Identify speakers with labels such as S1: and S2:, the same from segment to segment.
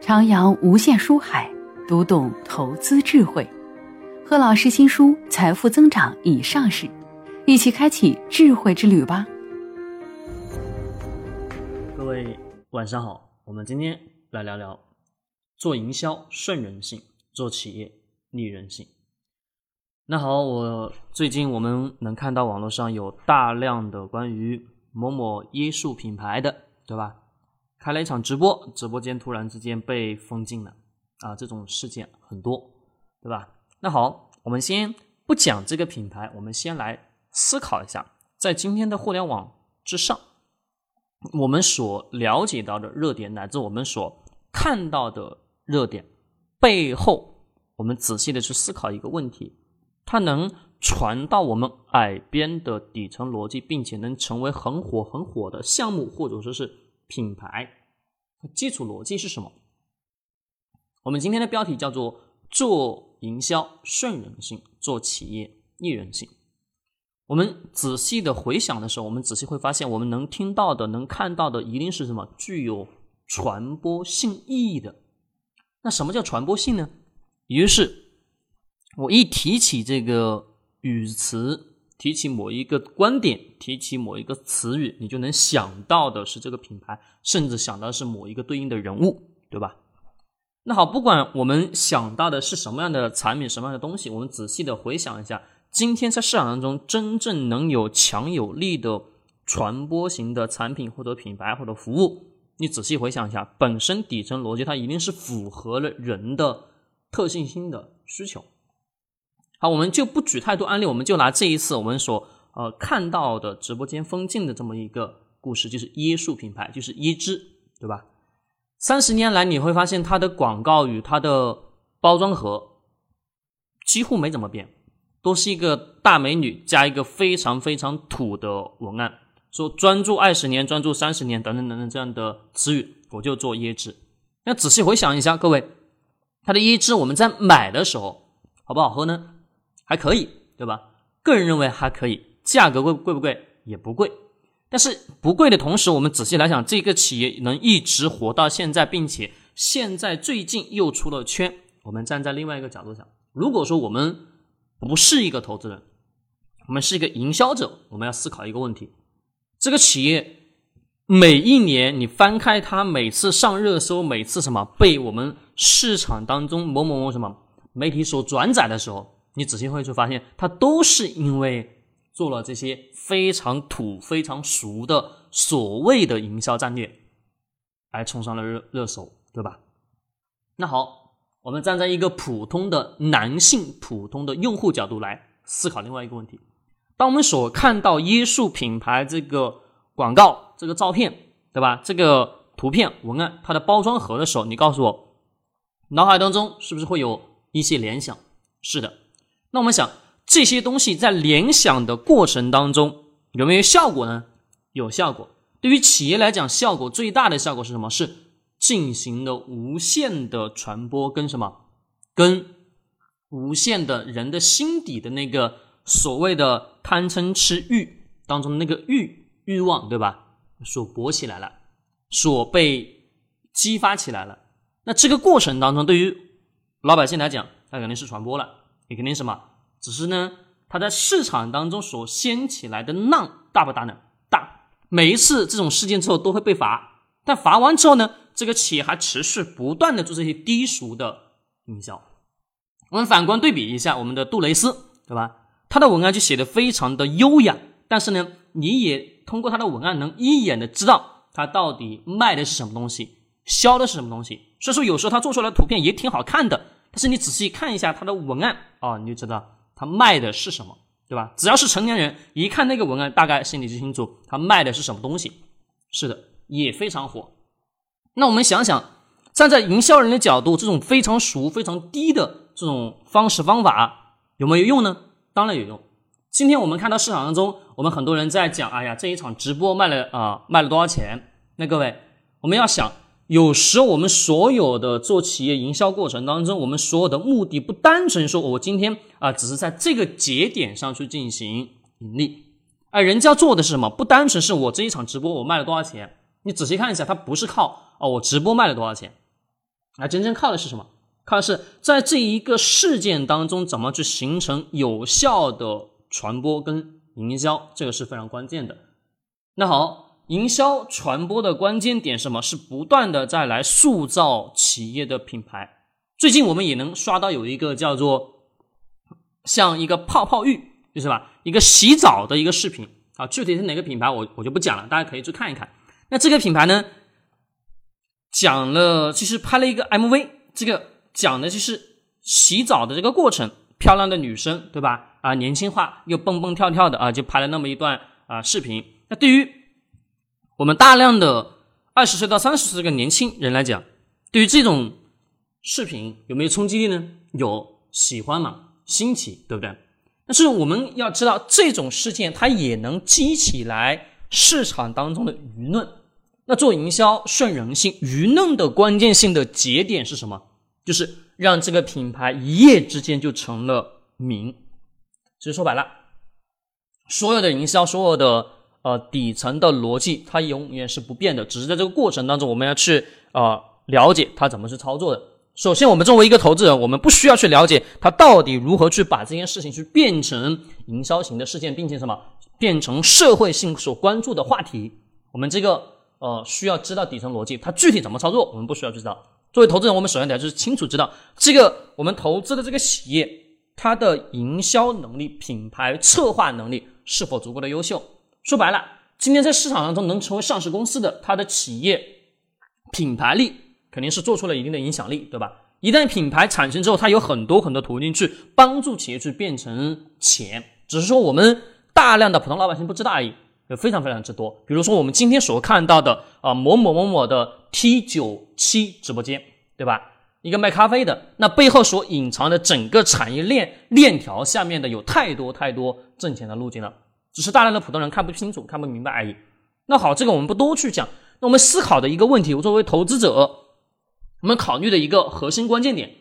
S1: 徜徉无限书海，读懂投资智慧。贺老师新书《财富增长》已上市，一起开启智慧之旅吧！
S2: 各位晚上好，我们今天来聊聊做营销顺人性，做企业逆人性。那好，我最近我们能看到网络上有大量的关于某某椰树品牌的，对吧？开了一场直播，直播间突然之间被封禁了啊！这种事件很多，对吧？那好，我们先不讲这个品牌，我们先来思考一下，在今天的互联网之上，我们所了解到的热点，乃至我们所看到的热点背后，我们仔细的去思考一个问题：它能传到我们耳边的底层逻辑，并且能成为很火很火的项目，或者说是。品牌它基础逻辑是什么？我们今天的标题叫做“做营销顺人性，做企业逆人性”。我们仔细的回想的时候，我们仔细会发现，我们能听到的、能看到的，一定是什么具有传播性意义的。那什么叫传播性呢？也就是我一提起这个语词。提起某一个观点，提起某一个词语，你就能想到的是这个品牌，甚至想到是某一个对应的人物，对吧？那好，不管我们想到的是什么样的产品，什么样的东西，我们仔细的回想一下，今天在市场当中真正能有强有力的传播型的产品或者品牌或者服务，你仔细回想一下，本身底层逻辑它一定是符合了人的特性性的需求。好，我们就不举太多案例，我们就拿这一次我们所呃看到的直播间封禁的这么一个故事，就是椰树品牌，就是椰汁，对吧？三十年来你会发现它的广告与它的包装盒几乎没怎么变，都是一个大美女加一个非常非常土的文案，说专注二十年、专注三十年等等等等这样的词语，我就做椰汁。那仔细回想一下，各位，它的椰汁我们在买的时候好不好喝呢？还可以，对吧？个人认为还可以，价格贵贵不贵？也不贵。但是不贵的同时，我们仔细来想，这个企业能一直活到现在，并且现在最近又出了圈。我们站在另外一个角度想，如果说我们不是一个投资人，我们是一个营销者，我们要思考一个问题：这个企业每一年你翻开它，每次上热搜，每次什么被我们市场当中某某某什么媒体所转载的时候。你仔细会去发现，它都是因为做了这些非常土、非常俗的所谓的营销战略，而冲上了热热搜，对吧？那好，我们站在一个普通的男性、普通的用户角度来思考另外一个问题：当我们所看到椰树品牌这个广告、这个照片，对吧？这个图片、文案、它的包装盒的时候，你告诉我，脑海当中是不是会有一些联想？是的。那我们想这些东西在联想的过程当中有没有效果呢？有效果。对于企业来讲，效果最大的效果是什么？是进行了无限的传播，跟什么？跟无限的人的心底的那个所谓的贪嗔痴欲当中的那个欲欲望，对吧？所勃起来了，所被激发起来了。那这个过程当中，对于老百姓来讲，它肯定是传播了。也肯定什么，只是呢，它在市场当中所掀起来的浪大不大呢？大。每一次这种事件之后都会被罚，但罚完之后呢，这个企业还持续不断的做这些低俗的营销。我们反观对比一下我们的杜蕾斯，对吧？他的文案就写的非常的优雅，但是呢，你也通过他的文案能一眼的知道他到底卖的是什么东西，销的是什么东西。所以说，有时候他做出来的图片也挺好看的。但是你仔细看一下他的文案啊，你就知道他卖的是什么，对吧？只要是成年人，一看那个文案，大概心里就清楚他卖的是什么东西。是的，也非常火。那我们想想，站在营销人的角度，这种非常俗、非常低的这种方式方法有没有用呢？当然有用。今天我们看到市场当中，我们很多人在讲，哎呀，这一场直播卖了啊，卖了多少钱？那各位，我们要想。有时我们所有的做企业营销过程当中，我们所有的目的不单纯说，我今天啊，只是在这个节点上去进行盈利，而人家做的是什么？不单纯是我这一场直播我卖了多少钱，你仔细看一下，它不是靠哦，我直播卖了多少钱，那真正靠的是什么？靠的是在这一个事件当中怎么去形成有效的传播跟营销，这个是非常关键的。那好，营销传播的关键点是什么？是不断的在来塑造企业的品牌。最近我们也能刷到有一个叫做像一个泡泡浴，就是吧，一个洗澡的一个视频啊，具体是哪个品牌我我就不讲了，大家可以去看一看。那这个品牌呢，讲了其实拍了一个 MV，这个讲的就是洗澡的这个过程，漂亮的女生对吧？啊，年轻化又蹦蹦跳跳的啊，就拍了那么一段啊视频。那对于我们大量的二十岁到三十岁这个年轻人来讲，对于这种视频有没有冲击力呢？有，喜欢嘛，新奇，对不对？但是我们要知道，这种事件它也能激起来市场当中的舆论。那做营销顺人性，舆论的关键性的节点是什么？就是让这个品牌一夜之间就成了名。其实说白了，所有的营销，所有的呃底层的逻辑，它永远是不变的，只是在这个过程当中，我们要去呃了解它怎么去操作的。首先，我们作为一个投资人，我们不需要去了解它到底如何去把这件事情去变成营销型的事件，并且什么变成社会性所关注的话题。我们这个。呃，需要知道底层逻辑，它具体怎么操作，我们不需要知道。作为投资人，我们首先得就是清楚知道这个我们投资的这个企业，它的营销能力、品牌策划能力是否足够的优秀。说白了，今天在市场当中能成为上市公司的，它的企业品牌力肯定是做出了一定的影响力，对吧？一旦品牌产生之后，它有很多很多途径去帮助企业去变成钱，只是说我们大量的普通老百姓不知道而已。有非常非常之多，比如说我们今天所看到的啊某某某某的 T 九七直播间，对吧？一个卖咖啡的，那背后所隐藏的整个产业链链条下面的有太多太多挣钱的路径了，只是大量的普通人看不清楚、看不明白而已。那好，这个我们不多去讲。那我们思考的一个问题，我作为投资者，我们考虑的一个核心关键点，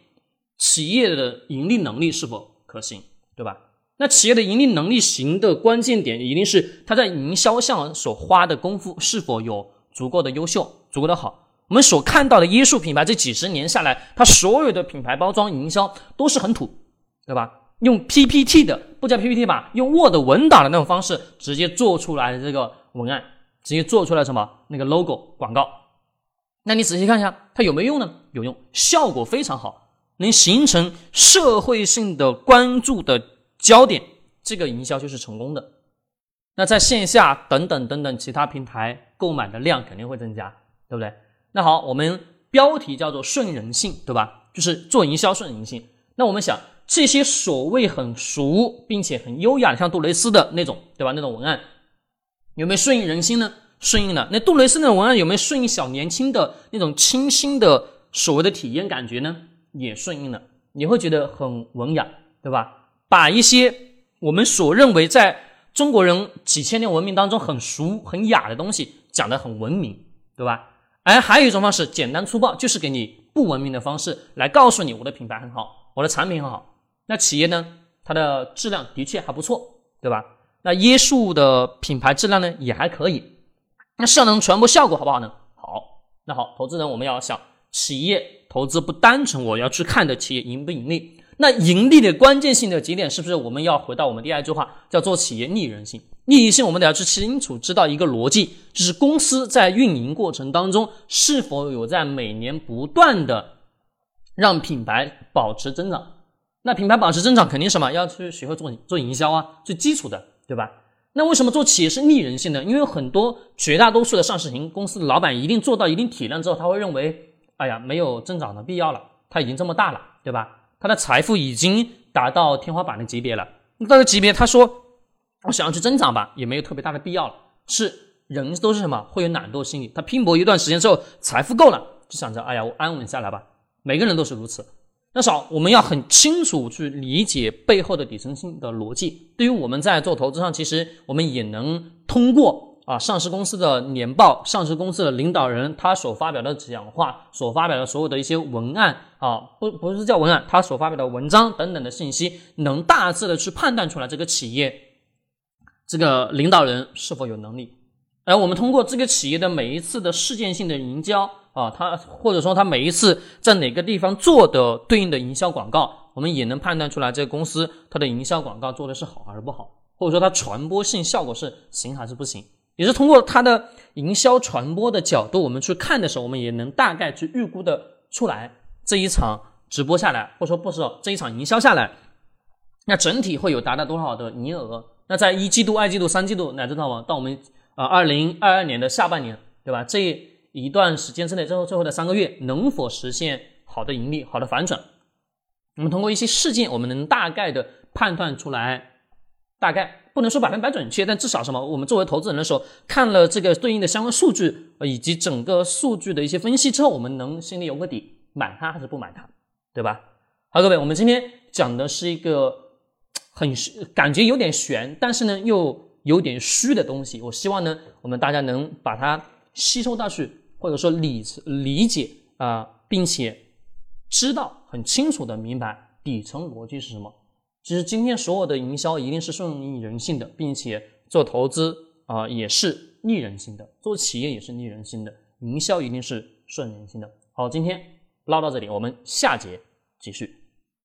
S2: 企业的盈利能力是否可行，对吧？那企业的盈利能力行的关键点，一定是它在营销上所花的功夫是否有足够的优秀、足够的好。我们所看到的椰树品牌这几十年下来，它所有的品牌包装营销都是很土，对吧？用 PPT 的，不叫 PPT 吧，用 Word 文档的那种方式直接做出来的这个文案，直接做出来什么那个 logo 广告。那你仔细看一下，它有没有用呢？有用，效果非常好，能形成社会性的关注的。焦点，这个营销就是成功的。那在线下等等等等其他平台购买的量肯定会增加，对不对？那好，我们标题叫做顺人性，对吧？就是做营销顺人性。那我们想，这些所谓很熟并且很优雅，像杜蕾斯的那种，对吧？那种文案有没有顺应人心呢？顺应了。那杜蕾斯那种文案有没有顺应小年轻的那种清新的所谓的体验感觉呢？也顺应了。你会觉得很文雅，对吧？把一些我们所认为在中国人几千年文明当中很俗很雅的东西讲得很文明，对吧？而还有一种方式，简单粗暴，就是给你不文明的方式来告诉你我的品牌很好，我的产品很好。那企业呢，它的质量的确还不错，对吧？那椰树的品牌质量呢也还可以。那市场能传播效果好不好呢？好。那好，投资人我们要想，企业投资不单纯我要去看的企业盈不盈利。那盈利的关键性的节点是不是我们要回到我们第二句话，叫做企业逆人性？逆性我们得要去清楚知道一个逻辑，就是公司在运营过程当中是否有在每年不断的让品牌保持增长。那品牌保持增长肯定什么？要去学会做做营销啊，最基础的，对吧？那为什么做企业是逆人性的？因为很多绝大多数的上市型公司的老板一定做到一定体量之后，他会认为，哎呀，没有增长的必要了，他已经这么大了，对吧？他的财富已经达到天花板的级别了，那个级别，他说我想要去增长吧，也没有特别大的必要了。是人都是什么？会有懒惰心理。他拼搏一段时间之后，财富够了，就想着，哎呀，我安稳下来吧。每个人都是如此。那少，我们要很清楚去理解背后的底层性的逻辑。对于我们在做投资上，其实我们也能通过。啊，上市公司的年报，上市公司的领导人他所发表的讲话，所发表的所有的一些文案啊，不不是叫文案，他所发表的文章等等的信息，能大致的去判断出来这个企业这个领导人是否有能力。而我们通过这个企业的每一次的事件性的营销，啊，他或者说他每一次在哪个地方做的对应的营销广告，我们也能判断出来这个公司它的营销广告做的是好还是不好，或者说它传播性效果是行还是不行。也是通过它的营销传播的角度，我们去看的时候，我们也能大概去预估的出来这一场直播下来，或者说不是这一场营销下来，那整体会有达到多少的营业额？那在一季度、二季度、三季度，乃至到到我们啊二零二二年的下半年，对吧？这一段时间之内，最后最后的三个月，能否实现好的盈利、好的反转？我们通过一些事件，我们能大概的判断出来，大概。不能说百分百准确，但至少什么？我们作为投资人的时候，看了这个对应的相关数据，以及整个数据的一些分析之后，我们能心里有个底，买它还是不买它，对吧？好，各位，我们今天讲的是一个很感觉有点悬，但是呢又有点虚的东西。我希望呢，我们大家能把它吸收到去，或者说理理解啊，并且知道很清楚的明白底层逻辑是什么。其实今天所有的营销一定是顺应人性的，并且做投资啊也是逆人性的，做企业也是逆人性的，营销一定是顺人性的。好，今天唠到这里，我们下节继续。